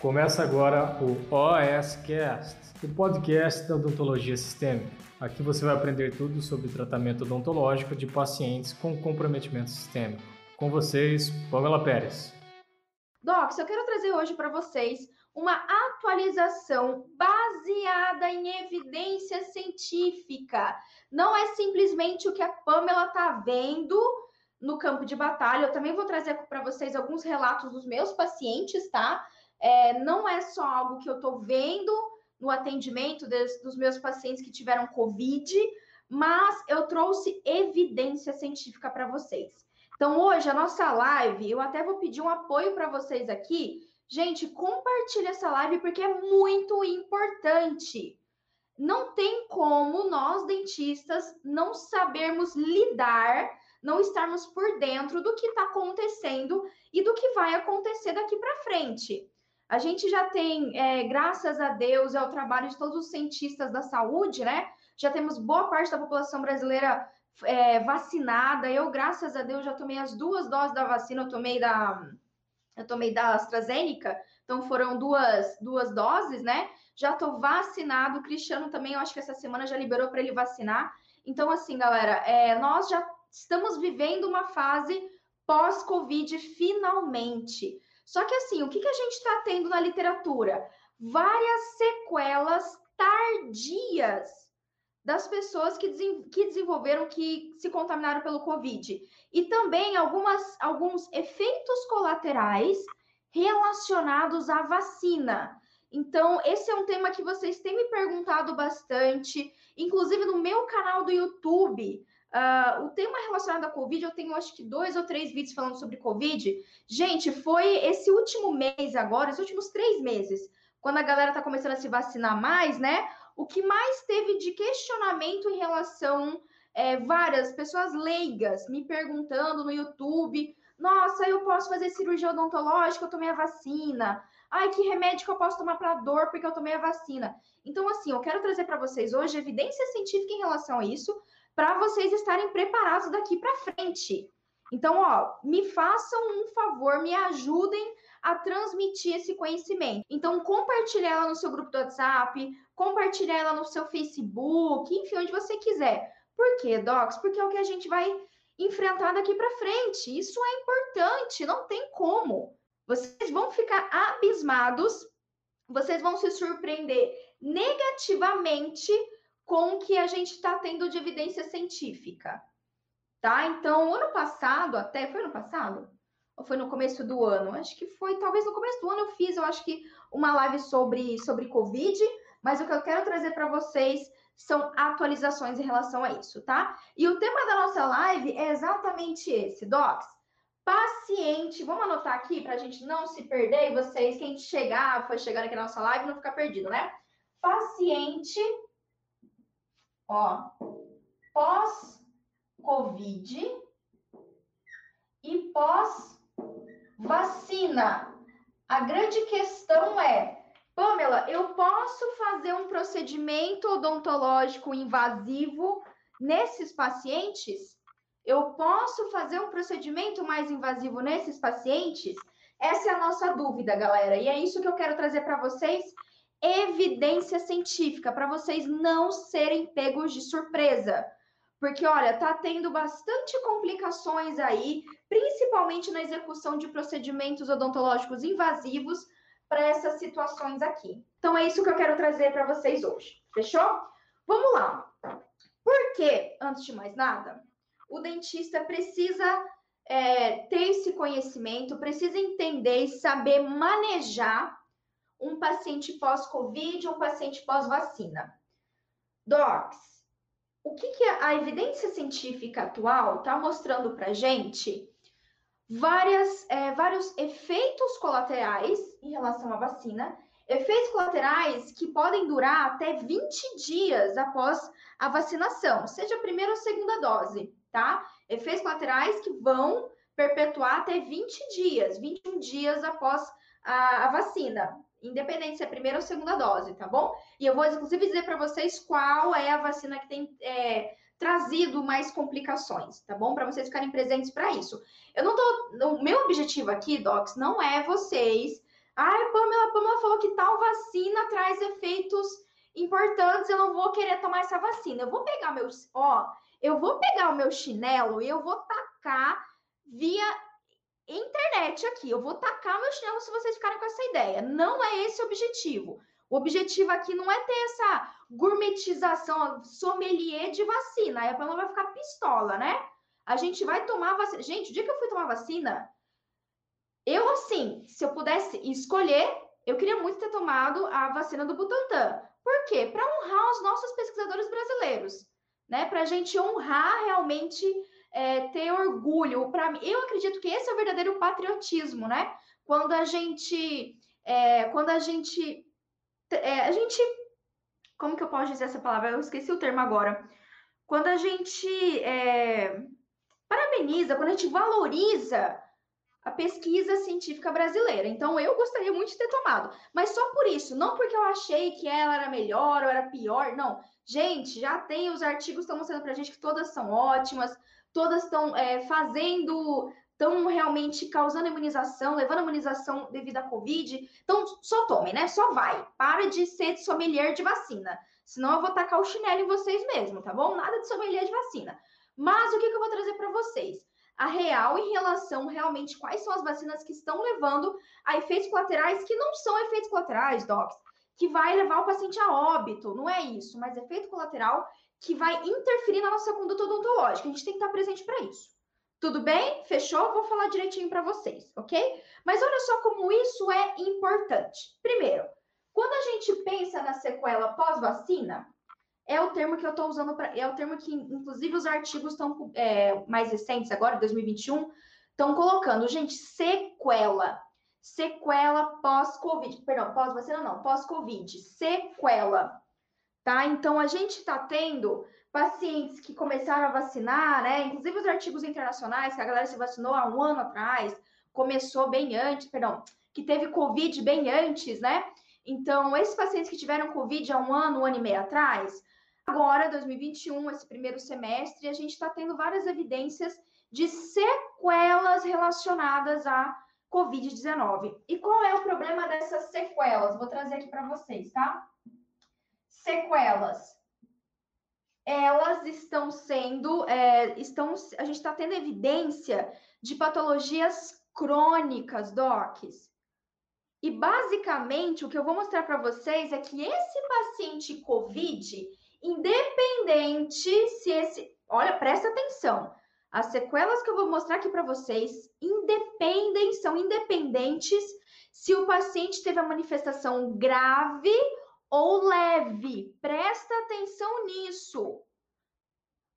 Começa agora o OSCast, o podcast da odontologia sistêmica. Aqui você vai aprender tudo sobre tratamento odontológico de pacientes com comprometimento sistêmico. Com vocês, Pamela Pérez. Docs, eu quero trazer hoje para vocês uma atualização baseada em evidência científica. Não é simplesmente o que a Pamela está vendo no campo de batalha. Eu também vou trazer para vocês alguns relatos dos meus pacientes, tá? É, não é só algo que eu estou vendo no atendimento des, dos meus pacientes que tiveram Covid, mas eu trouxe evidência científica para vocês. Então, hoje, a nossa live, eu até vou pedir um apoio para vocês aqui. Gente, compartilhe essa live porque é muito importante. Não tem como nós, dentistas, não sabermos lidar não estarmos por dentro do que está acontecendo e do que vai acontecer daqui para frente. A gente já tem, é, graças a Deus, é o trabalho de todos os cientistas da saúde, né? Já temos boa parte da população brasileira é, vacinada. Eu, graças a Deus, já tomei as duas doses da vacina. Eu tomei da, eu tomei da AstraZeneca, então foram duas, duas doses, né? Já tô vacinado. O Cristiano também, eu acho que essa semana já liberou para ele vacinar. Então, assim, galera, é, nós já estamos vivendo uma fase pós-Covid finalmente. Só que assim, o que, que a gente está tendo na literatura? Várias sequelas tardias das pessoas que, que desenvolveram, que se contaminaram pelo Covid. E também algumas, alguns efeitos colaterais relacionados à vacina. Então, esse é um tema que vocês têm me perguntado bastante, inclusive no meu canal do YouTube. Uh, o tema relacionado à Covid, eu tenho acho que dois ou três vídeos falando sobre Covid. Gente, foi esse último mês agora, esses últimos três meses, quando a galera tá começando a se vacinar mais, né? O que mais teve de questionamento em relação é, várias pessoas leigas me perguntando no YouTube: nossa, eu posso fazer cirurgia odontológica, eu tomei a vacina. Ai, que remédio que eu posso tomar para dor porque eu tomei a vacina. Então, assim, eu quero trazer para vocês hoje evidência científica em relação a isso, para vocês estarem preparados daqui para frente. Então, ó, me façam um favor, me ajudem a transmitir esse conhecimento. Então, compartilhe ela no seu grupo do WhatsApp, compartilhe ela no seu Facebook, enfim, onde você quiser. Por quê, Docs? Porque é o que a gente vai enfrentar daqui para frente. Isso é importante, não tem como. Vocês vão ficar abismados, vocês vão se surpreender negativamente com o que a gente está tendo de evidência científica. Tá? Então, ano passado, até foi ano passado? Ou foi no começo do ano? Acho que foi, talvez no começo do ano eu fiz, eu acho que uma live sobre, sobre Covid, mas o que eu quero trazer para vocês são atualizações em relação a isso, tá? E o tema da nossa live é exatamente esse, Docs. Paciente, vamos anotar aqui para a gente não se perder e vocês, quem chegar, foi chegando aqui na nossa live, não ficar perdido, né? Paciente ó, pós-Covid e pós-vacina. A grande questão é, Pamela, eu posso fazer um procedimento odontológico invasivo nesses pacientes? Eu posso fazer um procedimento mais invasivo nesses pacientes? Essa é a nossa dúvida, galera. E é isso que eu quero trazer para vocês evidência científica para vocês não serem pegos de surpresa. Porque, olha, tá tendo bastante complicações aí, principalmente na execução de procedimentos odontológicos invasivos para essas situações aqui. Então, é isso que eu quero trazer para vocês hoje. Fechou? Vamos lá. Porque, antes de mais nada, o dentista precisa é, ter esse conhecimento, precisa entender e saber manejar um paciente pós-Covid, um paciente pós-vacina. Docs, o que, que a evidência científica atual está mostrando para gente? Várias, é, vários efeitos colaterais em relação à vacina, efeitos colaterais que podem durar até 20 dias após a vacinação, seja a primeira ou segunda dose, tá? Efeitos colaterais que vão perpetuar até 20 dias, 21 dias após a, a vacina independente se é primeira ou segunda dose, tá bom? E eu vou, inclusive, dizer para vocês qual é a vacina que tem é, trazido mais complicações, tá bom? Para vocês ficarem presentes para isso. Eu não tô. O meu objetivo aqui, Docs, não é vocês Ai, Pamela, Pamela falou que tal vacina traz efeitos importantes, eu não vou querer tomar essa vacina. Eu vou pegar meu, ó, eu vou pegar o meu chinelo e eu vou tacar via internet aqui. Eu vou tacar meu chinelo se vocês ficarem com essa ideia. Não é esse o objetivo. O objetivo aqui não é ter essa gourmetização, sommelier de vacina. Aí a Pamela vai ficar pistola, né? A gente vai tomar vacina. Gente, o dia que eu fui tomar vacina, eu, assim, se eu pudesse escolher, eu queria muito ter tomado a vacina do Butantan. Por quê? Para honrar os nossos pesquisadores brasileiros, né? Para a gente honrar realmente, é, ter orgulho. Para mim, eu acredito que esse é o verdadeiro patriotismo, né? Quando a gente, é, quando a gente, é, a gente, como que eu posso dizer essa palavra? Eu esqueci o termo agora. Quando a gente é, parabeniza, quando a gente valoriza a pesquisa científica brasileira. Então, eu gostaria muito de ter tomado, mas só por isso, não porque eu achei que ela era melhor ou era pior, não. Gente, já tem os artigos estão mostrando para a gente que todas são ótimas, todas estão é, fazendo, estão realmente causando imunização, levando imunização devido à Covid. Então, só tomem, né? Só vai. Para de ser sommelier de vacina. Senão eu vou tacar o chinelo em vocês mesmo, tá bom? Nada de sommelier de vacina. Mas o que, que eu vou trazer para vocês? a real em relação realmente quais são as vacinas que estão levando a efeitos colaterais que não são efeitos colaterais, docs, que vai levar o paciente a óbito, não é isso, mas efeito colateral que vai interferir na nossa conduta odontológica. A gente tem que estar presente para isso. Tudo bem? Fechou? Vou falar direitinho para vocês, ok? Mas olha só como isso é importante. Primeiro, quando a gente pensa na sequela pós-vacina, é o termo que eu estou usando para. É o termo que, inclusive, os artigos estão é, mais recentes, agora, 2021, estão colocando. Gente, sequela. Sequela pós-Covid. Perdão, pós-vacina não, pós-Covid. Sequela. Tá? Então, a gente está tendo pacientes que começaram a vacinar, né? Inclusive os artigos internacionais, que a galera se vacinou há um ano atrás, começou bem antes, perdão, que teve Covid bem antes, né? Então, esses pacientes que tiveram Covid há um ano, um ano e meio atrás, Agora, 2021, esse primeiro semestre, a gente está tendo várias evidências de sequelas relacionadas à Covid-19. E qual é o problema dessas sequelas? Vou trazer aqui para vocês, tá? Sequelas. Elas estão sendo, é, estão, a gente está tendo evidência de patologias crônicas, docs. E basicamente o que eu vou mostrar para vocês é que esse paciente COVID, independente se esse. Olha, presta atenção. As sequelas que eu vou mostrar aqui para vocês independem, são independentes se o paciente teve a manifestação grave ou leve. Presta atenção nisso.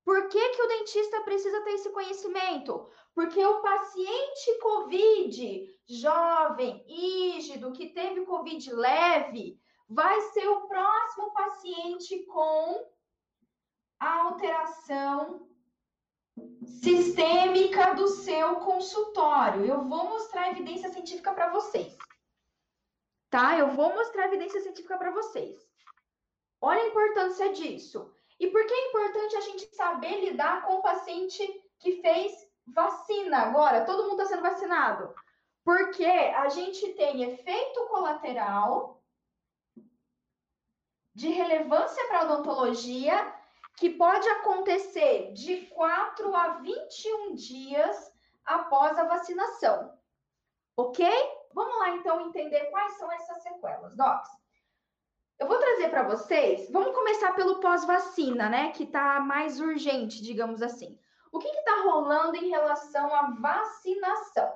Por que, que o dentista precisa ter esse conhecimento? Porque o paciente COVID, jovem, rígido, que teve COVID leve, vai ser o próximo paciente com alteração sistêmica do seu consultório. Eu vou mostrar evidência científica para vocês. Tá? Eu vou mostrar evidência científica para vocês. Olha a importância disso. E por que é importante a gente saber lidar com o paciente que fez vacina agora? Todo mundo está sendo vacinado. Porque a gente tem efeito colateral de relevância para a odontologia que pode acontecer de 4 a 21 dias após a vacinação. Ok? Vamos lá então entender quais são essas sequelas, docs. Eu vou trazer para vocês, vamos começar pelo pós-vacina, né? Que está mais urgente, digamos assim. O que está rolando em relação à vacinação?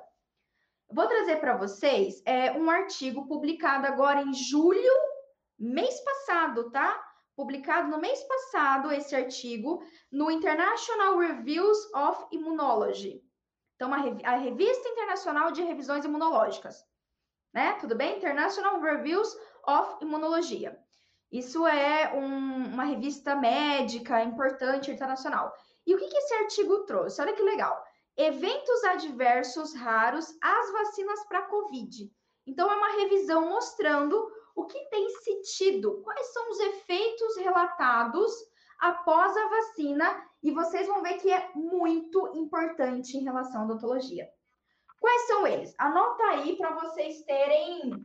vou trazer para vocês é, um artigo publicado agora em julho mês passado, tá? Publicado no mês passado esse artigo no International Reviews of Immunology. Então, a, Revista Internacional de Revisões Imunológicas. Né? Tudo bem? International Reviews of Immunologia. Isso é um, uma revista médica importante internacional. E o que, que esse artigo trouxe? Olha que legal. Eventos adversos raros às vacinas para Covid. Então, é uma revisão mostrando o que tem se tido, quais são os efeitos relatados após a vacina, e vocês vão ver que é muito importante em relação à odontologia. Quais são eles? Anota aí para vocês terem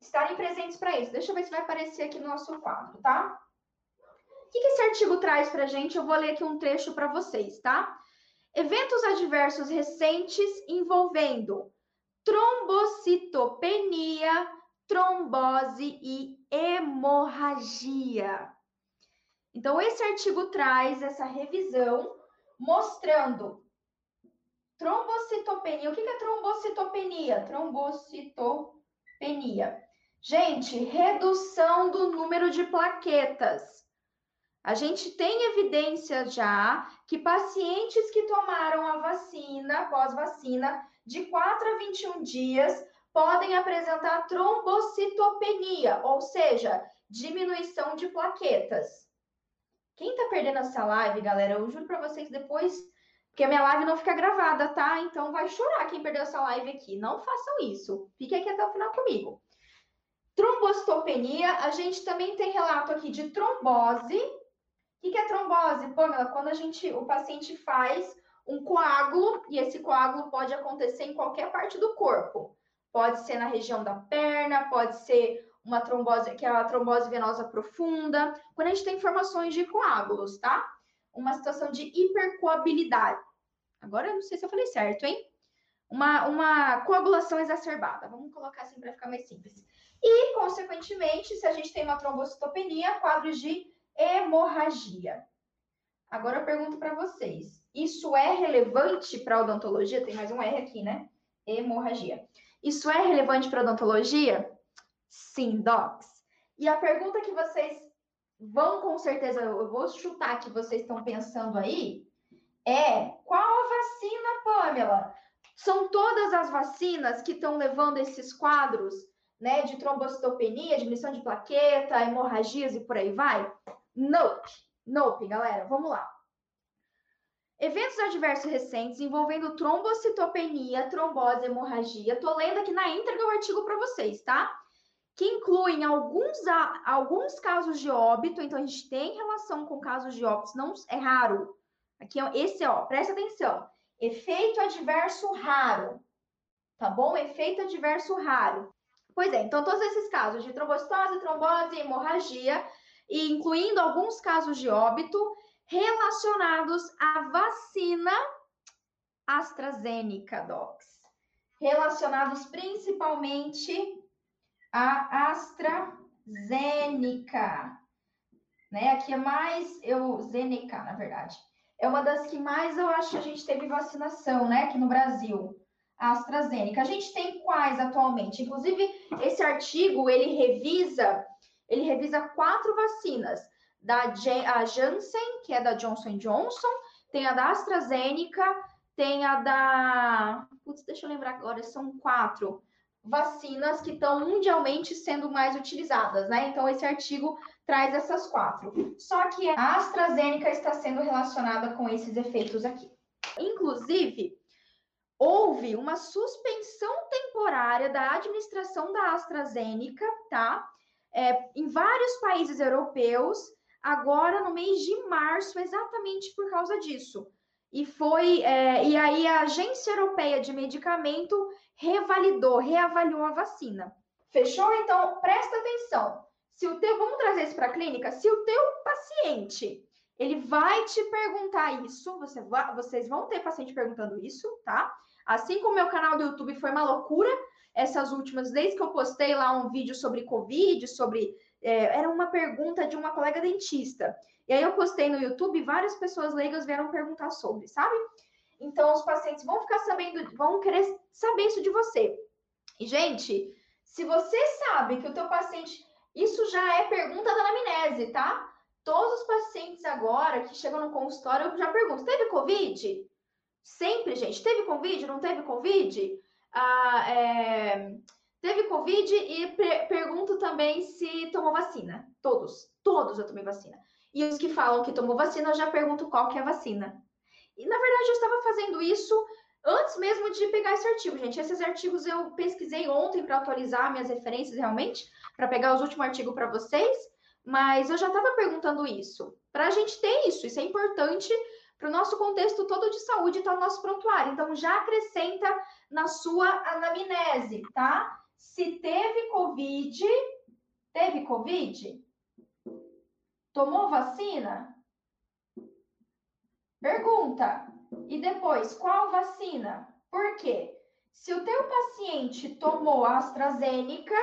estarem presentes para isso. Deixa eu ver se vai aparecer aqui no nosso quadro, tá? O que, que esse artigo traz para a gente? Eu vou ler aqui um trecho para vocês, tá? Eventos adversos recentes envolvendo trombocitopenia, trombose e hemorragia. Então, esse artigo traz essa revisão mostrando trombocitopenia. O que é trombocitopenia? Trombocitopenia. Gente, redução do número de plaquetas. A gente tem evidência já que pacientes que tomaram a vacina, pós-vacina, de 4 a 21 dias, podem apresentar trombocitopenia, ou seja, diminuição de plaquetas. Quem tá perdendo essa live, galera, eu juro para vocês depois, porque a minha live não fica gravada, tá? Então vai chorar quem perdeu essa live aqui. Não façam isso. Fiquem aqui até o final comigo. Trombocitopenia, a gente também tem relato aqui de trombose, o que é trombose, Pamela? Quando a gente, o paciente faz um coágulo, e esse coágulo pode acontecer em qualquer parte do corpo. Pode ser na região da perna, pode ser uma trombose, que é a trombose venosa profunda. Quando a gente tem informações de coágulos, tá? Uma situação de hipercoabilidade. Agora eu não sei se eu falei certo, hein? Uma, uma coagulação exacerbada. Vamos colocar assim para ficar mais simples. E, consequentemente, se a gente tem uma trombocitopenia, quadros de hemorragia. Agora eu pergunto para vocês: isso é relevante para a odontologia? Tem mais um R aqui, né? Hemorragia. Isso é relevante para odontologia? Sim, docs. E a pergunta que vocês vão com certeza, eu vou chutar que vocês estão pensando aí, é qual a vacina, Pamela? São todas as vacinas que estão levando esses quadros, né, de trombocitopenia, diminuição de plaqueta, hemorragias e por aí vai? Nope. Nope, galera. Vamos lá. Eventos adversos recentes envolvendo trombocitopenia, trombose, hemorragia. Tô lendo aqui na íntegra o artigo para vocês, tá? Que incluem alguns, alguns casos de óbito. Então, a gente tem relação com casos de óbito, não é raro. Aqui, esse, ó, presta atenção. Efeito adverso raro. Tá bom? Efeito adverso raro. Pois é, então todos esses casos de trombocitose, trombose, hemorragia e incluindo alguns casos de óbito relacionados à vacina AstraZeneca, docs. Relacionados principalmente à AstraZeneca. Né? Aqui é mais eu Zeneca, na verdade. É uma das que mais eu acho que a gente teve vacinação, né, aqui no Brasil. A AstraZeneca. A gente tem quais atualmente? Inclusive, esse artigo ele revisa ele revisa quatro vacinas, da a Janssen, que é da Johnson Johnson, tem a da AstraZeneca, tem a da. Putz, deixa eu lembrar agora, são quatro vacinas que estão mundialmente sendo mais utilizadas, né? Então, esse artigo traz essas quatro. Só que a AstraZeneca está sendo relacionada com esses efeitos aqui. Inclusive, houve uma suspensão temporária da administração da AstraZeneca, tá? é, em vários países europeus, agora no mês de março, exatamente por causa disso. E foi, é, e aí a Agência Europeia de Medicamento revalidou, reavaliou a vacina. Fechou? Então, presta atenção. Se o teu, vamos trazer isso para a clínica, se o teu paciente, ele vai te perguntar isso, você vocês vão ter paciente perguntando isso, tá? Assim como o meu canal do YouTube foi uma loucura, essas últimas, desde que eu postei lá um vídeo sobre Covid, sobre. É, era uma pergunta de uma colega dentista. E aí eu postei no YouTube, várias pessoas leigas vieram perguntar sobre, sabe? Então os pacientes vão ficar sabendo, vão querer saber isso de você. E, gente, se você sabe que o teu paciente. Isso já é pergunta da anamnese, tá? Todos os pacientes agora que chegam no consultório, eu já pergunto: teve Covid? Sempre, gente. Teve Covid? Não teve Covid? ah, é, teve Covid e pergunto também se tomou vacina. Todos, todos eu tomei vacina. E os que falam que tomou vacina, eu já pergunto qual que é a vacina. E na verdade eu estava fazendo isso antes mesmo de pegar esse artigo, gente. Esses artigos eu pesquisei ontem para atualizar minhas referências realmente, para pegar os últimos artigos para vocês, mas eu já estava perguntando isso. Para a gente ter isso, isso é importante para o nosso contexto todo de saúde, está o nosso prontuário. Então, já acrescenta na sua anamnese, tá? Se teve Covid, teve Covid? Tomou vacina? Pergunta. E depois, qual vacina? Por quê? Se o teu paciente tomou a AstraZeneca,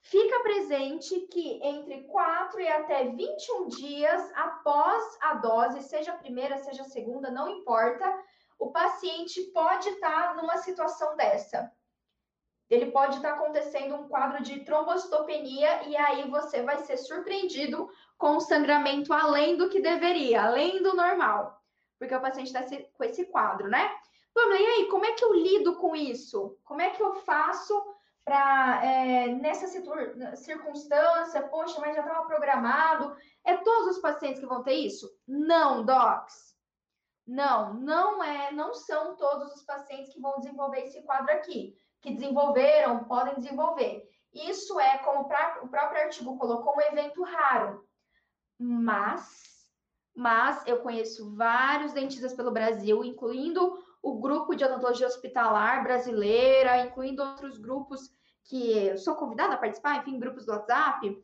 fica presente que entre 4 e até 21 dias após a dose, seja a primeira, seja a segunda, não importa, o paciente pode estar numa situação dessa. Ele pode estar acontecendo um quadro de trombocitopenia e aí você vai ser surpreendido com sangramento além do que deveria, além do normal, porque o paciente está com esse quadro, né? Pamela, e aí, como é que eu lido com isso? Como é que eu faço para, é, nessa circunstância, poxa, mas já estava programado? É todos os pacientes que vão ter isso? Não, docs. Não, não é, não são todos os pacientes que vão desenvolver esse quadro aqui, que desenvolveram, podem desenvolver. Isso é, como o próprio artigo colocou, um evento raro. Mas, mas eu conheço vários dentistas pelo Brasil, incluindo o grupo de odontologia hospitalar brasileira, incluindo outros grupos que eu sou convidada a participar, enfim, grupos do WhatsApp,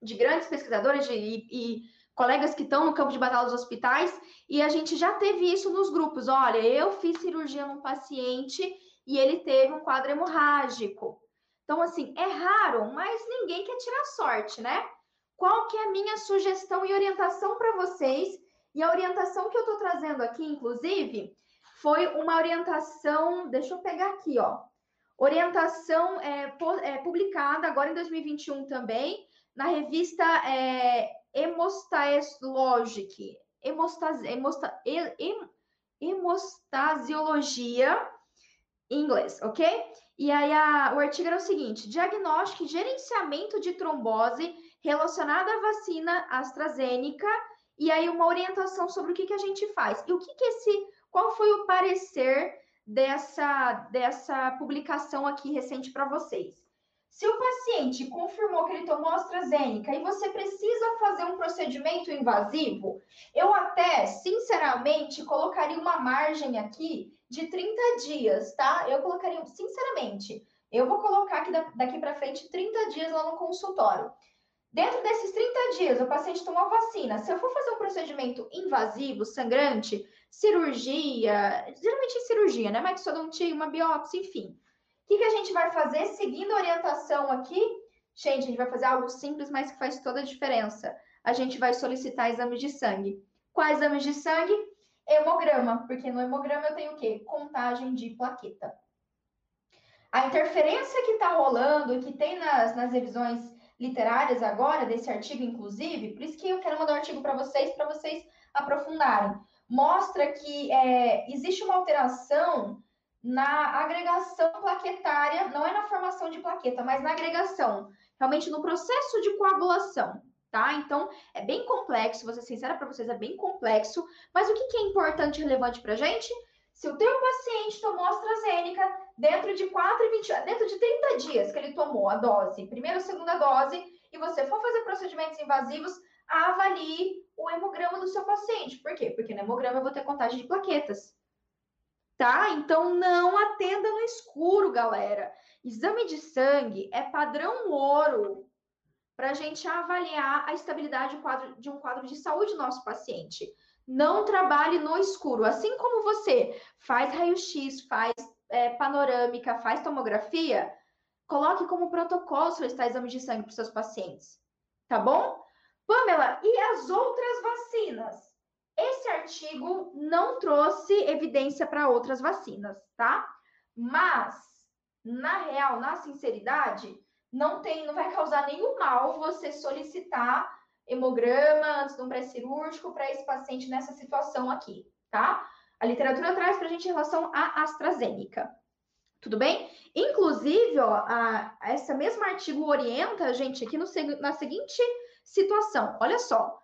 de grandes pesquisadores de, e, e colegas que estão no campo de batalha dos hospitais, e a gente já teve isso nos grupos. Olha, eu fiz cirurgia num paciente e ele teve um quadro hemorrágico. Então, assim, é raro, mas ninguém quer tirar sorte, né? Qual que é a minha sugestão e orientação para vocês? E a orientação que eu estou trazendo aqui, inclusive, foi uma orientação, deixa eu pegar aqui, ó. Orientação é, é publicada agora em 2021 também, na revista é, Hemostaesiologic, hemostas, hemosta, hem, hemostasiologia em inglês, ok? E aí a, o artigo era o seguinte: diagnóstico e gerenciamento de trombose relacionada à vacina AstraZeneca, e aí uma orientação sobre o que, que a gente faz. E o que, que esse qual foi o parecer dessa, dessa publicação aqui recente para vocês? Se o paciente confirmou que ele tomou AstraZeneca e você precisa fazer um procedimento invasivo, eu até, sinceramente, colocaria uma margem aqui de 30 dias, tá? Eu colocaria, sinceramente, eu vou colocar aqui daqui para frente 30 dias lá no consultório. Dentro desses 30 dias, o paciente tomou vacina. Se eu for fazer um procedimento invasivo, sangrante, cirurgia, geralmente em cirurgia, né? Maxodontia, uma biópsia, enfim. O que, que a gente vai fazer seguindo a orientação aqui? Gente, a gente vai fazer algo simples, mas que faz toda a diferença. A gente vai solicitar exames de sangue. Quais exames de sangue? Hemograma, porque no hemograma eu tenho o quê? Contagem de plaqueta. A interferência que está rolando que tem nas, nas revisões literárias agora, desse artigo, inclusive, por isso que eu quero mandar um artigo para vocês, para vocês aprofundarem. Mostra que é, existe uma alteração na agregação plaquetária, não é na formação de plaqueta, mas na agregação, realmente no processo de coagulação, tá? Então, é bem complexo, vou ser sincera para vocês, é bem complexo, mas o que, que é importante e relevante para gente? Se o teu paciente tomou AstraZeneca dentro de 4 e 20, dentro de 30 dias que ele tomou a dose, primeira ou segunda dose, e você for fazer procedimentos invasivos, avalie o hemograma do seu paciente. Por quê? Porque no hemograma eu vou ter contagem de plaquetas. Tá? Então não atenda no escuro, galera. Exame de sangue é padrão ouro para a gente avaliar a estabilidade de um quadro de saúde do nosso paciente. Não trabalhe no escuro. Assim como você faz raio-x, faz é, panorâmica, faz tomografia, coloque como protocolo solicitar exame de sangue para seus pacientes. Tá bom? Pamela, e as outras vacinas? Esse artigo não trouxe evidência para outras vacinas, tá? Mas, na real, na sinceridade, não tem, não vai causar nenhum mal você solicitar hemograma antes de um pré-cirúrgico para esse paciente nessa situação aqui, tá? A literatura traz para a gente em relação à AstraZeneca. Tudo bem? Inclusive, ó, a, essa mesma artigo orienta a gente aqui no, na seguinte situação. Olha só.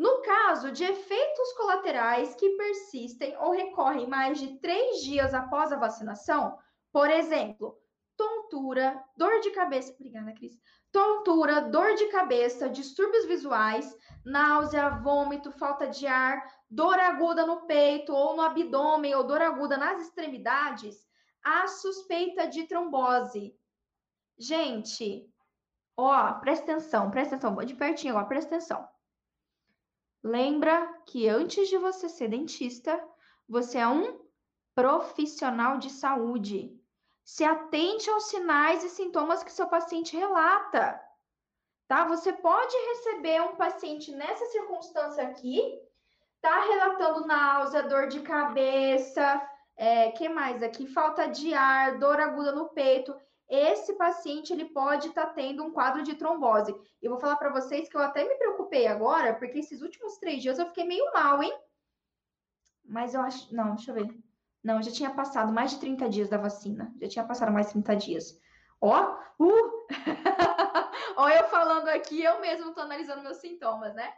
No caso de efeitos colaterais que persistem ou recorrem mais de três dias após a vacinação, por exemplo, tontura, dor de cabeça, obrigada, Cris. Tontura, dor de cabeça, distúrbios visuais, náusea, vômito, falta de ar, dor aguda no peito ou no abdômen ou dor aguda nas extremidades, há suspeita de trombose. Gente, ó, presta atenção, presta atenção, de pertinho agora, presta atenção. Lembra que antes de você ser dentista, você é um profissional de saúde. Se atente aos sinais e sintomas que seu paciente relata. Tá? Você pode receber um paciente nessa circunstância aqui, tá relatando náusea, dor de cabeça, é, que mais aqui? Falta de ar, dor aguda no peito. Esse paciente ele pode estar tá tendo um quadro de trombose. Eu vou falar para vocês que eu até me preocupei agora, porque esses últimos três dias eu fiquei meio mal, hein? Mas eu acho. Não, deixa eu ver. Não, já tinha passado mais de 30 dias da vacina. Já tinha passado mais de 30 dias. Ó, uh! Ó, eu falando aqui, eu mesmo tô analisando meus sintomas, né?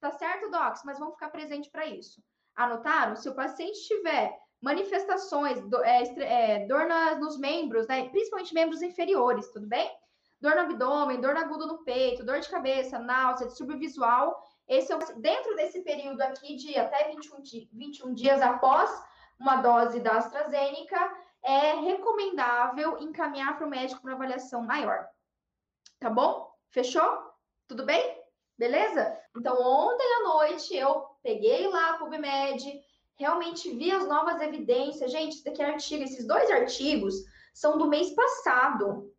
Tá certo, Docs? Mas vamos ficar presente para isso. Anotaram? Se o paciente tiver manifestações, do, é, é, dor nas, nos membros, né? Principalmente membros inferiores, tudo bem? Dor no abdômen, dor aguda no peito, dor de cabeça, náusea, distúrbio visual. Esse é dentro desse período aqui de até 21, 21 dias após uma dose da AstraZeneca, é recomendável encaminhar para o médico para avaliação maior. Tá bom? Fechou? Tudo bem? Beleza? Então, ontem à noite eu peguei lá a PubMed, realmente vi as novas evidências. Gente, esse daqui é artigo, esses dois artigos são do mês passado,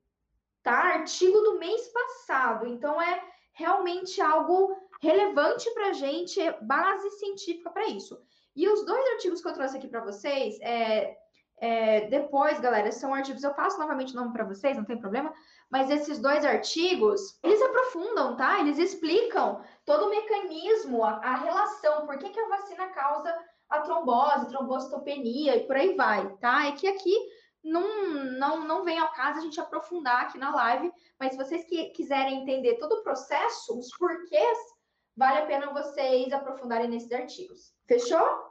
tá? Artigo do mês passado. Então, é realmente algo relevante para a gente, base científica para isso. E os dois artigos que eu trouxe aqui para vocês, é, é, depois, galera, são artigos, eu passo novamente o nome para vocês, não tem problema, mas esses dois artigos, eles aprofundam, tá? Eles explicam todo o mecanismo, a, a relação, por que, que a vacina causa a trombose, trombocitopenia e por aí vai, tá? É que aqui não, não, não vem ao caso a gente aprofundar aqui na live, mas se vocês que, quiserem entender todo o processo, os porquês, vale a pena vocês aprofundarem nesses artigos. Fechou?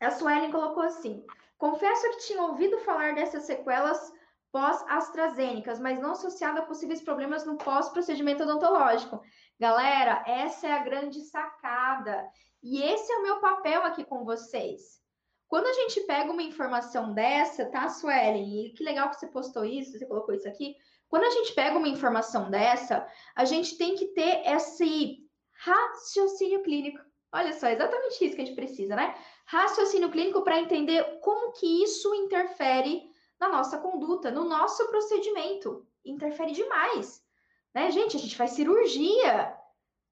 A Suelen colocou assim: confesso que tinha ouvido falar dessas sequelas pós-AstraZeneca, mas não associada a possíveis problemas no pós-procedimento odontológico. Galera, essa é a grande sacada. E esse é o meu papel aqui com vocês. Quando a gente pega uma informação dessa, tá, Suelen? E que legal que você postou isso, você colocou isso aqui. Quando a gente pega uma informação dessa, a gente tem que ter esse raciocínio clínico. Olha só, exatamente isso que a gente precisa, né? Raciocínio clínico para entender como que isso interfere na nossa conduta, no nosso procedimento. Interfere demais. Né, gente? A gente faz cirurgia.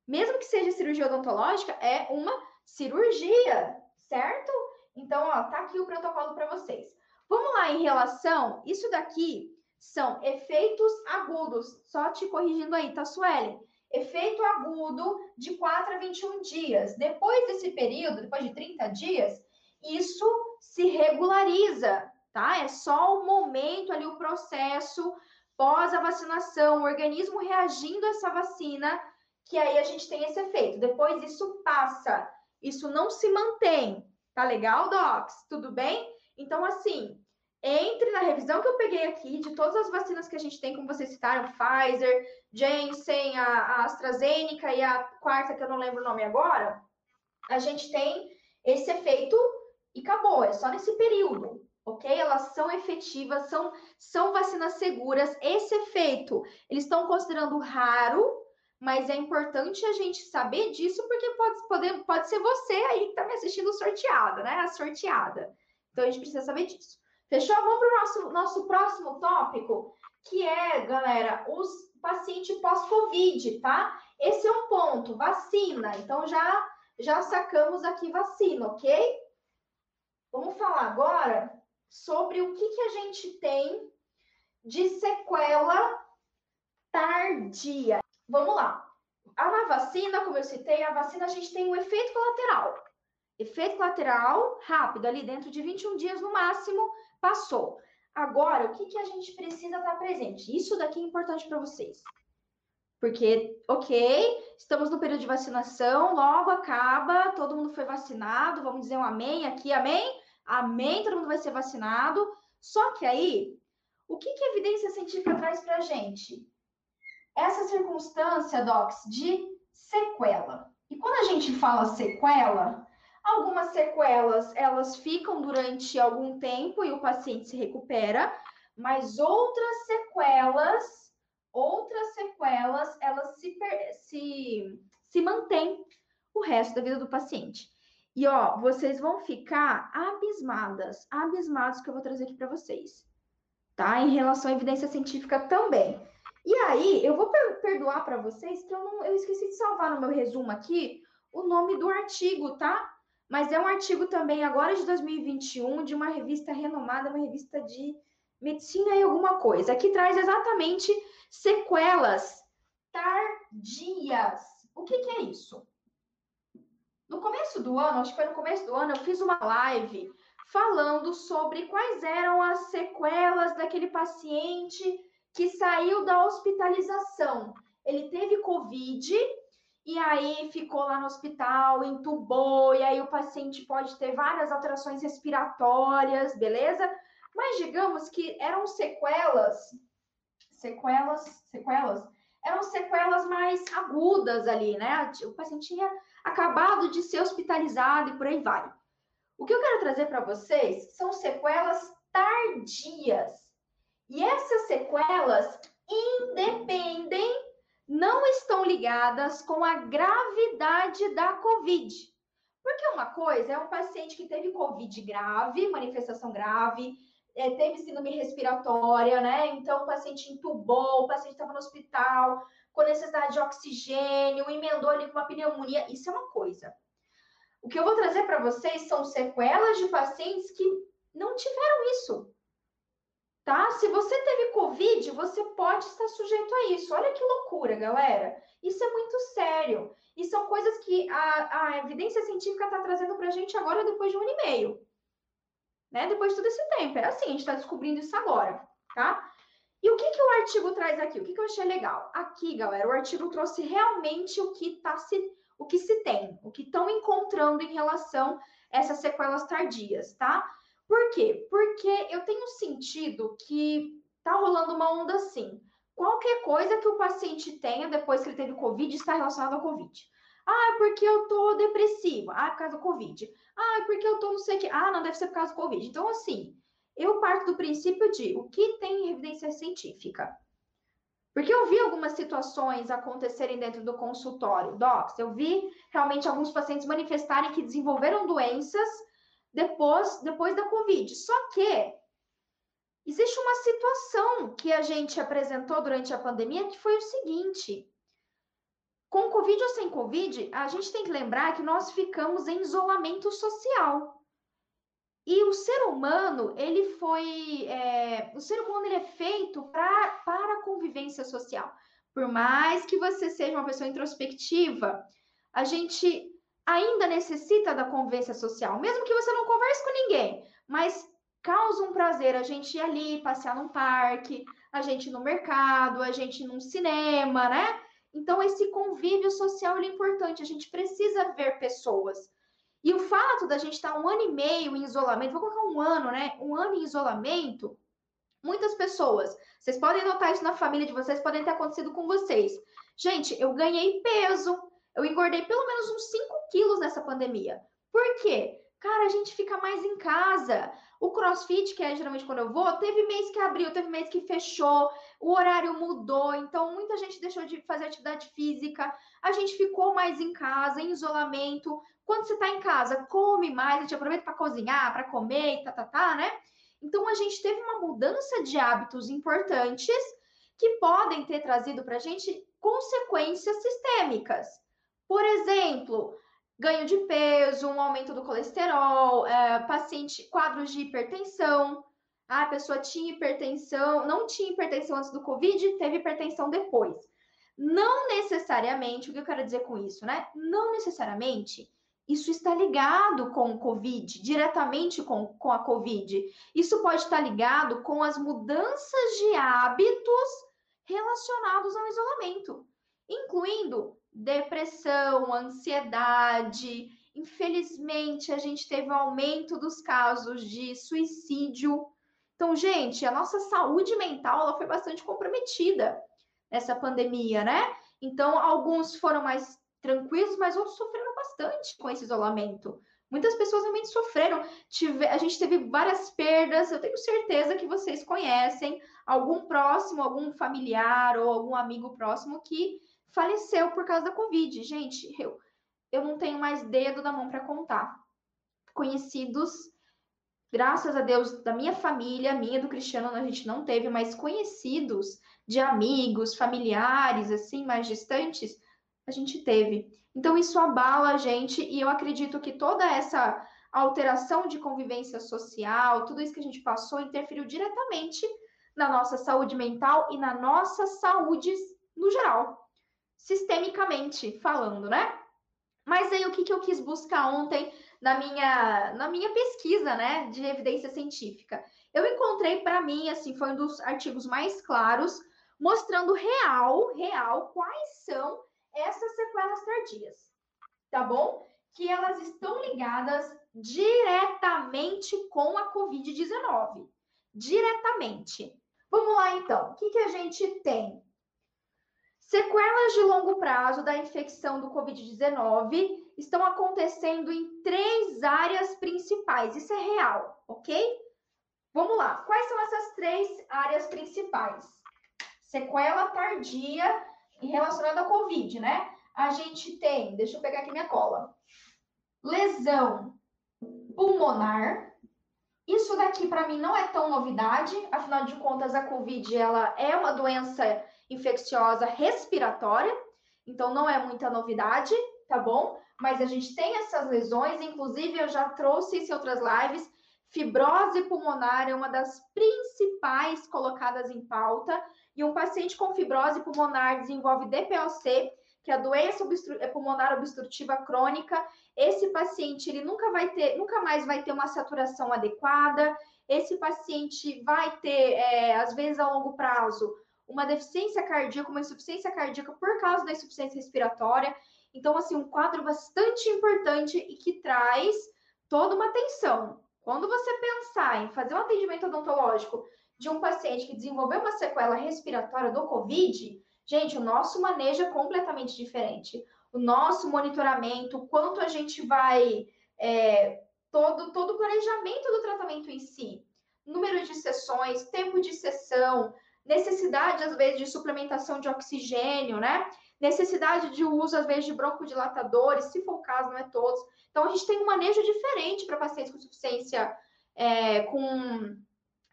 Mesmo que seja cirurgia odontológica, é uma cirurgia, certo? Então, ó, tá aqui o protocolo para vocês. Vamos lá em relação, isso daqui são efeitos agudos. Só te corrigindo aí, tá, Suelen? efeito agudo de 4 a 21 dias. Depois desse período, depois de 30 dias, isso se regulariza, tá? É só o momento ali, o processo pós a vacinação, o organismo reagindo a essa vacina, que aí a gente tem esse efeito. Depois isso passa, isso não se mantém. Tá legal, Docs? Tudo bem? Então, assim, entre na revisão que eu peguei aqui de todas as vacinas que a gente tem, como vocês citaram, Pfizer, Janssen, a, a AstraZeneca e a quarta, que eu não lembro o nome agora, a gente tem esse efeito e acabou, é só nesse período, ok? Elas são efetivas, são, são vacinas seguras. Esse efeito, eles estão considerando raro, mas é importante a gente saber disso, porque pode, pode, pode ser você aí que está me assistindo sorteada, né? A sorteada. Então a gente precisa saber disso. Fechou? Vamos para o nosso, nosso próximo tópico, que é, galera, os pacientes pós-Covid, tá? Esse é um ponto, vacina. Então, já, já sacamos aqui vacina, ok? Vamos falar agora sobre o que, que a gente tem de sequela tardia. Vamos lá. A na vacina, como eu citei, a vacina a gente tem um efeito colateral. Efeito colateral rápido, ali dentro de 21 dias no máximo, Passou. Agora, o que, que a gente precisa estar presente? Isso daqui é importante para vocês. Porque, ok, estamos no período de vacinação, logo acaba, todo mundo foi vacinado, vamos dizer um amém aqui, amém? Amém, todo mundo vai ser vacinado. Só que aí, O que, que a evidência científica traz para a gente? Essa circunstância, Docs, de sequela. E quando a gente fala sequela, algumas sequelas elas ficam durante algum tempo e o paciente se recupera, mas outras sequelas, outras sequelas, elas se, se, se mantêm o resto da vida do paciente. E ó, vocês vão ficar abismadas, abismados que eu vou trazer aqui para vocês, tá? Em relação à evidência científica também. E aí, eu vou per perdoar para vocês que eu não eu esqueci de salvar no meu resumo aqui o nome do artigo, tá? Mas é um artigo também agora de 2021 de uma revista renomada, uma revista de medicina e alguma coisa, que traz exatamente sequelas tardias. O que, que é isso? No começo do ano, acho que foi no começo do ano, eu fiz uma live falando sobre quais eram as sequelas daquele paciente que saiu da hospitalização. Ele teve Covid e aí ficou lá no hospital, entubou, e aí o paciente pode ter várias alterações respiratórias, beleza? Mas digamos que eram sequelas, sequelas, sequelas, eram sequelas mais agudas ali, né? O paciente tinha acabado de ser hospitalizado e por aí vai. O que eu quero trazer para vocês são sequelas tardias. E essas sequelas independem não estão ligadas com a gravidade da Covid. Porque uma coisa é um paciente que teve Covid grave, manifestação grave, é, teve síndrome respiratória, né? Então o paciente entubou, o paciente estava no hospital com necessidade de oxigênio, emendou ali com uma pneumonia. Isso é uma coisa. O que eu vou trazer para vocês são sequelas de pacientes que não tiveram isso tá? Se você teve Covid, você pode estar sujeito a isso. Olha que loucura, galera. Isso é muito sério. E são coisas que a, a evidência científica está trazendo para a gente agora, depois de um ano e meio. Né? Depois de todo esse tempo. É assim, a gente está descobrindo isso agora, tá? E o que, que o artigo traz aqui? O que, que eu achei legal? Aqui, galera, o artigo trouxe realmente o que, tá se, o que se tem, o que estão encontrando em relação a essas sequelas tardias, tá? Por quê? Porque eu tenho sentido que tá rolando uma onda assim. Qualquer coisa que o paciente tenha depois que ele teve Covid está relacionado ao Covid. Ah, é porque eu tô depressiva. Ah, é por causa do Covid. Ah, é porque eu tô não sei o que. Ah, não deve ser por causa do Covid. Então, assim, eu parto do princípio de o que tem evidência científica. Porque eu vi algumas situações acontecerem dentro do consultório, docs. Eu vi realmente alguns pacientes manifestarem que desenvolveram doenças depois, depois da Covid. Só que existe uma situação que a gente apresentou durante a pandemia que foi o seguinte: com Covid ou sem Covid, a gente tem que lembrar que nós ficamos em isolamento social. E o ser humano, ele foi. É, o ser humano ele é feito pra, para a convivência social. Por mais que você seja uma pessoa introspectiva, a gente ainda necessita da convivência social, mesmo que você não converse com ninguém, mas causa um prazer a gente ir ali, passear num parque, a gente ir no mercado, a gente ir num cinema, né? Então, esse convívio social é importante, a gente precisa ver pessoas. E o fato da gente estar um ano e meio em isolamento, vou colocar um ano, né? Um ano em isolamento, muitas pessoas, vocês podem notar isso na família de vocês, podem ter acontecido com vocês. Gente, eu ganhei peso, eu engordei pelo menos uns 5 quilos nessa pandemia. Por quê? Cara, a gente fica mais em casa. O crossfit, que é geralmente quando eu vou, teve mês que abriu, teve mês que fechou, o horário mudou, então muita gente deixou de fazer atividade física, a gente ficou mais em casa, em isolamento. Quando você tá em casa, come mais, a gente aproveita para cozinhar, para comer tá, tá, tá, né? Então a gente teve uma mudança de hábitos importantes que podem ter trazido para a gente consequências sistêmicas. Por exemplo, ganho de peso, um aumento do colesterol, é, paciente, quadros de hipertensão. Ah, a pessoa tinha hipertensão, não tinha hipertensão antes do Covid, teve hipertensão depois. Não necessariamente, o que eu quero dizer com isso, né? Não necessariamente isso está ligado com o Covid, diretamente com, com a Covid. Isso pode estar ligado com as mudanças de hábitos relacionados ao isolamento, incluindo depressão, ansiedade. Infelizmente, a gente teve um aumento dos casos de suicídio. Então, gente, a nossa saúde mental ela foi bastante comprometida nessa pandemia, né? Então, alguns foram mais tranquilos, mas outros sofreram bastante com esse isolamento. Muitas pessoas realmente sofreram. Tive, a gente teve várias perdas. Eu tenho certeza que vocês conhecem algum próximo, algum familiar ou algum amigo próximo que faleceu por causa da Covid. Gente, eu, eu não tenho mais dedo na mão para contar. Conhecidos, graças a Deus, da minha família, minha do Cristiano, a gente não teve, mas conhecidos de amigos, familiares, assim, mais distantes, a gente teve. Então, isso abala a gente, e eu acredito que toda essa alteração de convivência social, tudo isso que a gente passou, interferiu diretamente na nossa saúde mental e na nossa saúde no geral, sistemicamente falando, né? Mas aí o que, que eu quis buscar ontem na minha, na minha pesquisa, né, de evidência científica? Eu encontrei para mim, assim, foi um dos artigos mais claros, mostrando real, real, quais são essas sequelas tardias, tá bom? Que elas estão ligadas diretamente com a Covid-19. Diretamente. Vamos lá, então. O que, que a gente tem? Sequelas de longo prazo da infecção do Covid-19 estão acontecendo em três áreas principais. Isso é real, ok? Vamos lá. Quais são essas três áreas principais? Sequela tardia relacionada ao Covid, né? A gente tem, deixa eu pegar aqui minha cola, lesão pulmonar. Isso daqui para mim não é tão novidade, afinal de contas a Covid ela é uma doença infecciosa respiratória, então não é muita novidade, tá bom? Mas a gente tem essas lesões, inclusive eu já trouxe isso em outras lives. Fibrose pulmonar é uma das principais colocadas em pauta, e um paciente com fibrose pulmonar desenvolve DPOC, que é a doença obstru é pulmonar obstrutiva crônica. Esse paciente ele nunca vai ter, nunca mais vai ter uma saturação adequada. Esse paciente vai ter, é, às vezes a longo prazo, uma deficiência cardíaca, uma insuficiência cardíaca por causa da insuficiência respiratória. Então, assim, um quadro bastante importante e que traz toda uma atenção. Quando você pensar em fazer um atendimento odontológico de um paciente que desenvolveu uma sequela respiratória do COVID, gente, o nosso manejo é completamente diferente. O nosso monitoramento, quanto a gente vai. É, todo, todo o planejamento do tratamento em si. Número de sessões, tempo de sessão, necessidade, às vezes, de suplementação de oxigênio, né? Necessidade de uso, às vezes, de broncodilatadores, se for o caso, não é todos. Então, a gente tem um manejo diferente para pacientes com insuficiência, é, com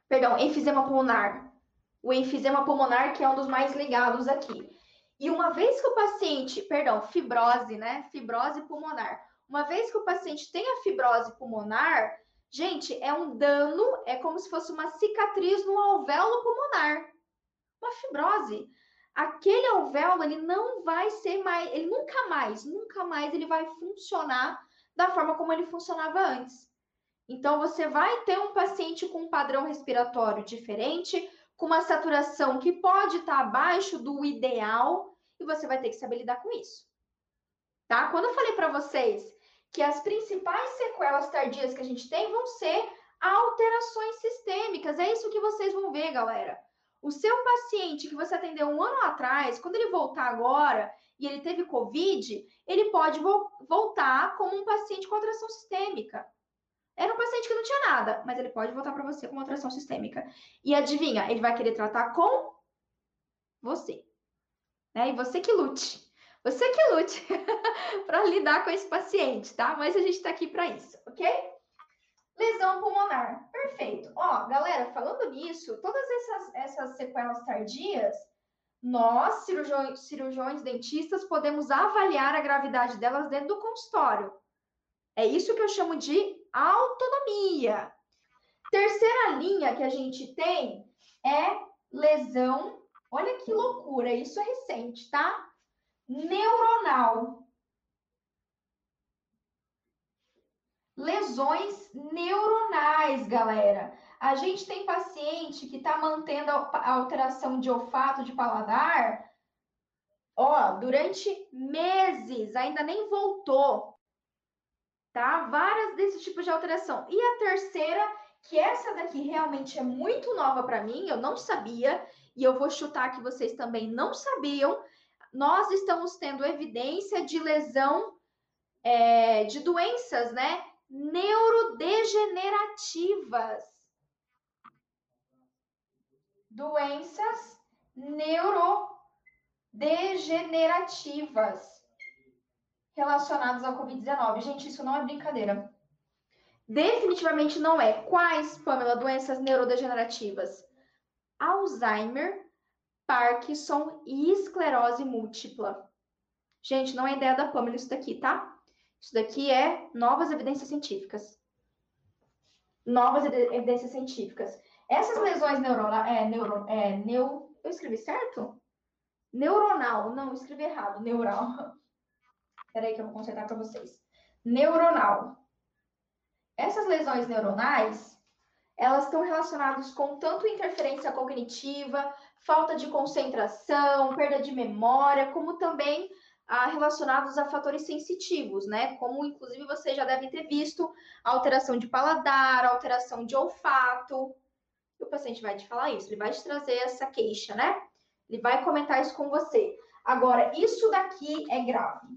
perdão, enfisema pulmonar. O enfisema pulmonar, que é um dos mais ligados aqui. E uma vez que o paciente, perdão, fibrose, né? Fibrose pulmonar. Uma vez que o paciente tem a fibrose pulmonar, gente, é um dano, é como se fosse uma cicatriz no alvéolo pulmonar. Uma fibrose. Aquele alvéolo, ele não vai ser mais, ele nunca mais, nunca mais ele vai funcionar da forma como ele funcionava antes. Então, você vai ter um paciente com um padrão respiratório diferente, com uma saturação que pode estar abaixo do ideal, e você vai ter que saber lidar com isso. Tá? Quando eu falei para vocês que as principais sequelas tardias que a gente tem vão ser alterações sistêmicas, é isso que vocês vão ver, galera. O seu paciente que você atendeu um ano atrás, quando ele voltar agora e ele teve Covid, ele pode vo voltar como um paciente com alteração sistêmica. Era um paciente que não tinha nada, mas ele pode voltar para você com uma alteração sistêmica. E adivinha, ele vai querer tratar com você. Né? E você que lute. Você que lute para lidar com esse paciente, tá? Mas a gente está aqui para isso, ok? Lesão pulmonar. Perfeito. Ó, galera, falando nisso, todas essas, essas sequelas tardias, nós, cirurgiões, cirurgiões dentistas, podemos avaliar a gravidade delas dentro do consultório. É isso que eu chamo de autonomia. Terceira linha que a gente tem é lesão. Olha que loucura, isso é recente, tá? Neuronal. Lesões neuronais, galera. A gente tem paciente que está mantendo a alteração de olfato, de paladar, ó, durante meses, ainda nem voltou tá? Várias desses tipos de alteração. E a terceira, que essa daqui realmente é muito nova para mim, eu não sabia, e eu vou chutar que vocês também não sabiam. Nós estamos tendo evidência de lesão é, de doenças, né? Neurodegenerativas. Doenças neurodegenerativas relacionadas ao Covid-19. Gente, isso não é brincadeira. Definitivamente não é. Quais, Pamela, doenças neurodegenerativas? Alzheimer, Parkinson e esclerose múltipla. Gente, não é ideia da Pamela isso daqui, tá? Isso daqui é novas evidências científicas. Novas evidências científicas. Essas lesões neuronais, é, neuro, é, neu, eu escrevi certo? Neuronal, não, escrevi errado, neural. Espera aí que eu vou consertar para vocês. Neuronal. Essas lesões neuronais, elas estão relacionadas com tanto interferência cognitiva, falta de concentração, perda de memória, como também ah, relacionados a fatores sensitivos, né? Como inclusive você já deve ter visto alteração de paladar, alteração de olfato. o paciente vai te falar isso, ele vai te trazer essa queixa, né? Ele vai comentar isso com você. Agora, isso daqui é grave.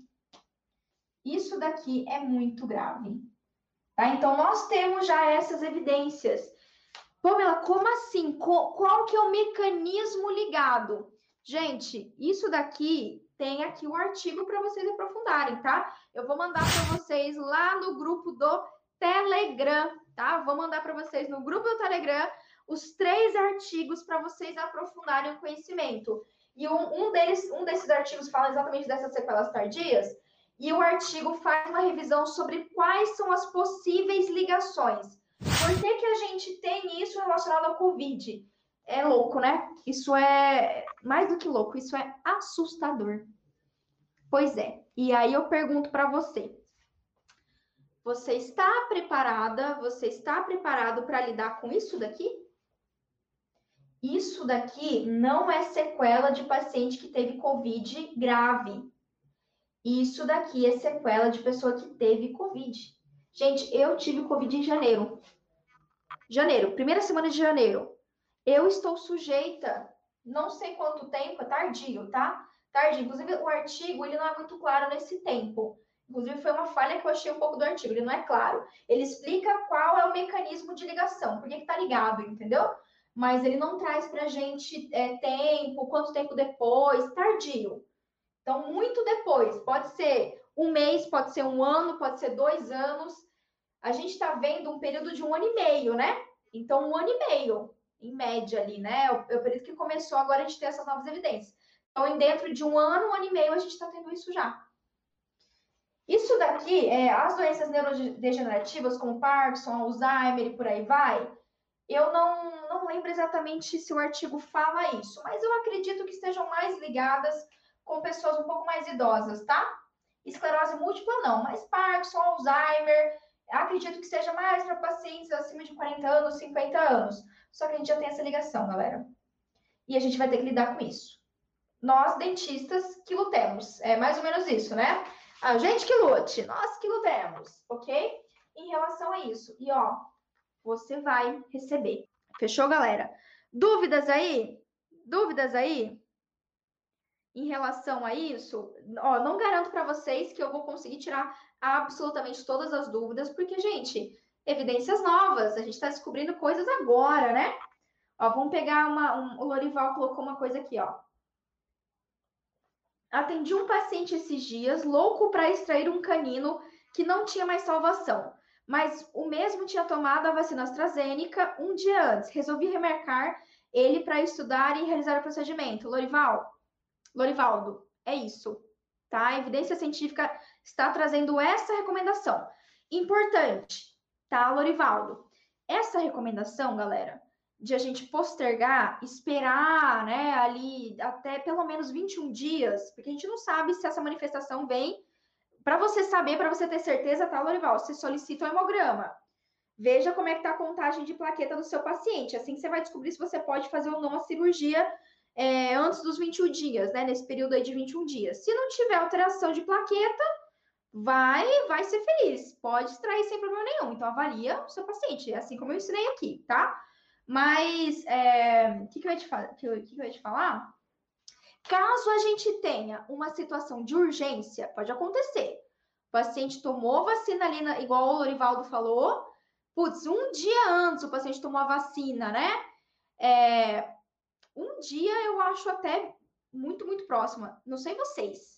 Isso daqui é muito grave. Tá? Então, nós temos já essas evidências. Pamela, como assim? Qual que é o mecanismo ligado? Gente, isso daqui tem aqui o artigo para vocês aprofundarem, tá? Eu vou mandar para vocês lá no grupo do Telegram, tá? Vou mandar para vocês no grupo do Telegram os três artigos para vocês aprofundarem o conhecimento. E um, um, deles, um desses artigos fala exatamente dessas sequelas tardias, e o artigo faz uma revisão sobre quais são as possíveis ligações. Por que, que a gente tem isso relacionado ao Covid? É louco, né? Isso é mais do que louco, isso é assustador. Pois é. E aí eu pergunto para você: você está preparada? Você está preparado para lidar com isso daqui? Isso daqui não é sequela de paciente que teve Covid grave. Isso daqui é sequela de pessoa que teve Covid. Gente, eu tive Covid em janeiro. Janeiro, primeira semana de janeiro. Eu estou sujeita, não sei quanto tempo, é tardio, tá? Tardio. Inclusive, o artigo, ele não é muito claro nesse tempo. Inclusive, foi uma falha que eu achei um pouco do artigo, ele não é claro. Ele explica qual é o mecanismo de ligação, por que, que tá ligado, entendeu? Mas ele não traz pra gente é, tempo, quanto tempo depois, tardio. Então, muito depois, pode ser um mês, pode ser um ano, pode ser dois anos. A gente está vendo um período de um ano e meio, né? Então, um ano e meio, em média ali, né? É o, é o período que começou agora a gente ter essas novas evidências. Então, em dentro de um ano, um ano e meio, a gente está tendo isso já. Isso daqui, é, as doenças neurodegenerativas, como Parkinson, Alzheimer e por aí vai, eu não, não lembro exatamente se o artigo fala isso, mas eu acredito que estejam mais ligadas com pessoas um pouco mais idosas, tá? Esclerose múltipla não, mas Parkinson, Alzheimer, acredito que seja mais para pacientes acima de 40 anos, 50 anos. Só que a gente já tem essa ligação, galera. E a gente vai ter que lidar com isso. Nós, dentistas, que lutemos. É mais ou menos isso, né? A gente que lute, nós que lutemos, ok? Em relação a isso. E ó, você vai receber. Fechou, galera? Dúvidas aí? Dúvidas aí? em relação a isso, ó, não garanto para vocês que eu vou conseguir tirar absolutamente todas as dúvidas, porque, gente, evidências novas, a gente está descobrindo coisas agora, né? Ó, vamos pegar uma. Um, o Lorival colocou uma coisa aqui, ó. Atendi um paciente esses dias, louco para extrair um canino que não tinha mais salvação, mas o mesmo tinha tomado a vacina AstraZeneca um dia antes. Resolvi remarcar ele para estudar e realizar o procedimento. Lorival, Lorivaldo, é isso, tá? Evidência científica está trazendo essa recomendação. Importante, tá, Lorivaldo? Essa recomendação, galera, de a gente postergar, esperar, né, ali até pelo menos 21 dias, porque a gente não sabe se essa manifestação vem. Para você saber, para você ter certeza, tá, Lorival? Você solicita o hemograma. Veja como é que tá a contagem de plaqueta do seu paciente. Assim você vai descobrir se você pode fazer ou não a cirurgia é, antes dos 21 dias, né? Nesse período aí de 21 dias. Se não tiver alteração de plaqueta, vai, vai ser feliz. Pode extrair sem problema nenhum. Então, avalia o seu paciente, assim como eu ensinei aqui, tá? Mas, é, o que, que, eu ia te falar? Que, que, que eu ia te falar? Caso a gente tenha uma situação de urgência, pode acontecer. O paciente tomou vacina ali, na, igual o Lorivaldo falou. Putz, um dia antes o paciente tomou a vacina, né? É, um dia eu acho até muito, muito próxima. Não sei vocês.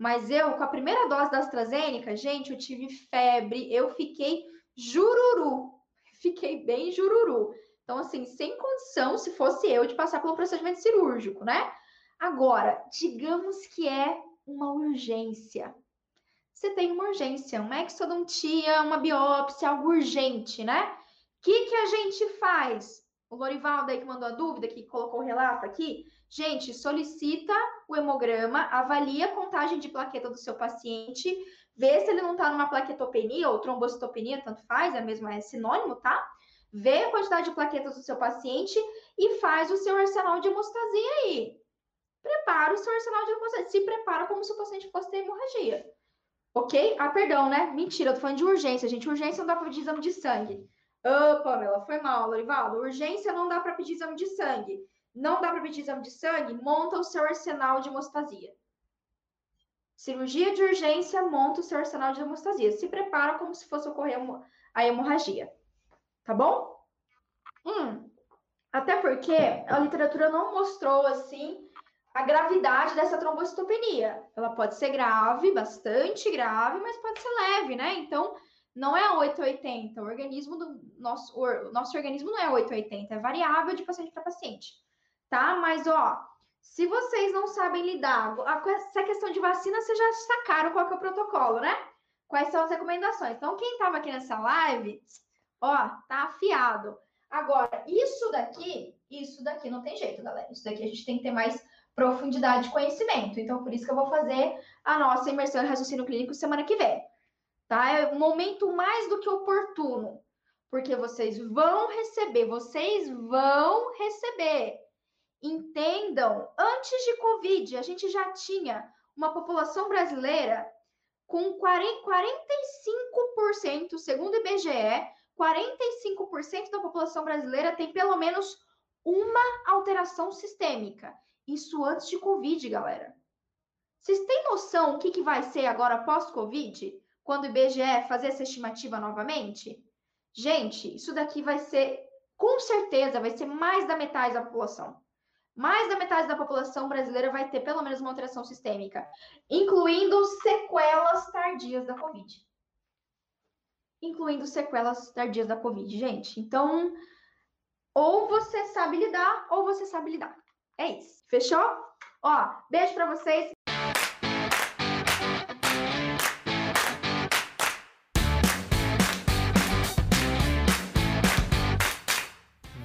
Mas eu, com a primeira dose da AstraZeneca, gente, eu tive febre, eu fiquei jururu. Fiquei bem jururu. Então, assim, sem condição, se fosse eu, de passar pelo procedimento cirúrgico, né? Agora, digamos que é uma urgência. Você tem uma urgência, uma exodontia, uma biópsia, algo urgente, né? O que, que a gente faz? O Lorivaldo aí que mandou a dúvida, que colocou o relato aqui. Gente, solicita o hemograma, avalia a contagem de plaqueta do seu paciente, vê se ele não está numa plaquetopenia ou trombocitopenia, tanto faz, é mesmo, é sinônimo, tá? Vê a quantidade de plaquetas do seu paciente e faz o seu arsenal de hemostasia aí. Prepara o seu arsenal de hemostasia. Se prepara como se o paciente fosse ter hemorragia. Ok? Ah, perdão, né? Mentira, eu tô falando de urgência, gente. Urgência não dá para pedir exame de sangue. Ô, oh, Pamela, foi mal, Lorivaldo. Urgência não dá para pedir exame de sangue. Não dá para pedir exame de sangue? Monta o seu arsenal de hemostasia. Cirurgia de urgência, monta o seu arsenal de hemostasia. Se prepara como se fosse ocorrer a hemorragia. Tá bom? Hum. Até porque a literatura não mostrou, assim, a gravidade dessa trombocitopenia. Ela pode ser grave, bastante grave, mas pode ser leve, né? Então, não é 880. O organismo do nosso, o nosso organismo não é 880, é variável de paciente para paciente, tá? Mas ó, se vocês não sabem lidar com essa questão de vacina, vocês já sacaram qual é o protocolo, né? Quais são as recomendações? Então, quem estava aqui nessa live, ó, tá afiado. Agora, isso daqui, isso daqui não tem jeito, galera. Isso daqui a gente tem que ter mais profundidade de conhecimento. Então, por isso que eu vou fazer a nossa imersão em raciocínio clínico semana que vem tá? É um momento mais do que oportuno, porque vocês vão receber, vocês vão receber. Entendam, antes de Covid, a gente já tinha uma população brasileira com 40, 45%, segundo o IBGE, 45% da população brasileira tem pelo menos uma alteração sistêmica. Isso antes de Covid, galera. Vocês têm noção o que, que vai ser agora pós-Covid? Quando o IBGE fazer essa estimativa novamente? Gente, isso daqui vai ser, com certeza, vai ser mais da metade da população. Mais da metade da população brasileira vai ter pelo menos uma alteração sistêmica, incluindo sequelas tardias da Covid. Incluindo sequelas tardias da Covid, gente. Então, ou você sabe lidar, ou você sabe lidar. É isso. Fechou? Ó, beijo para vocês.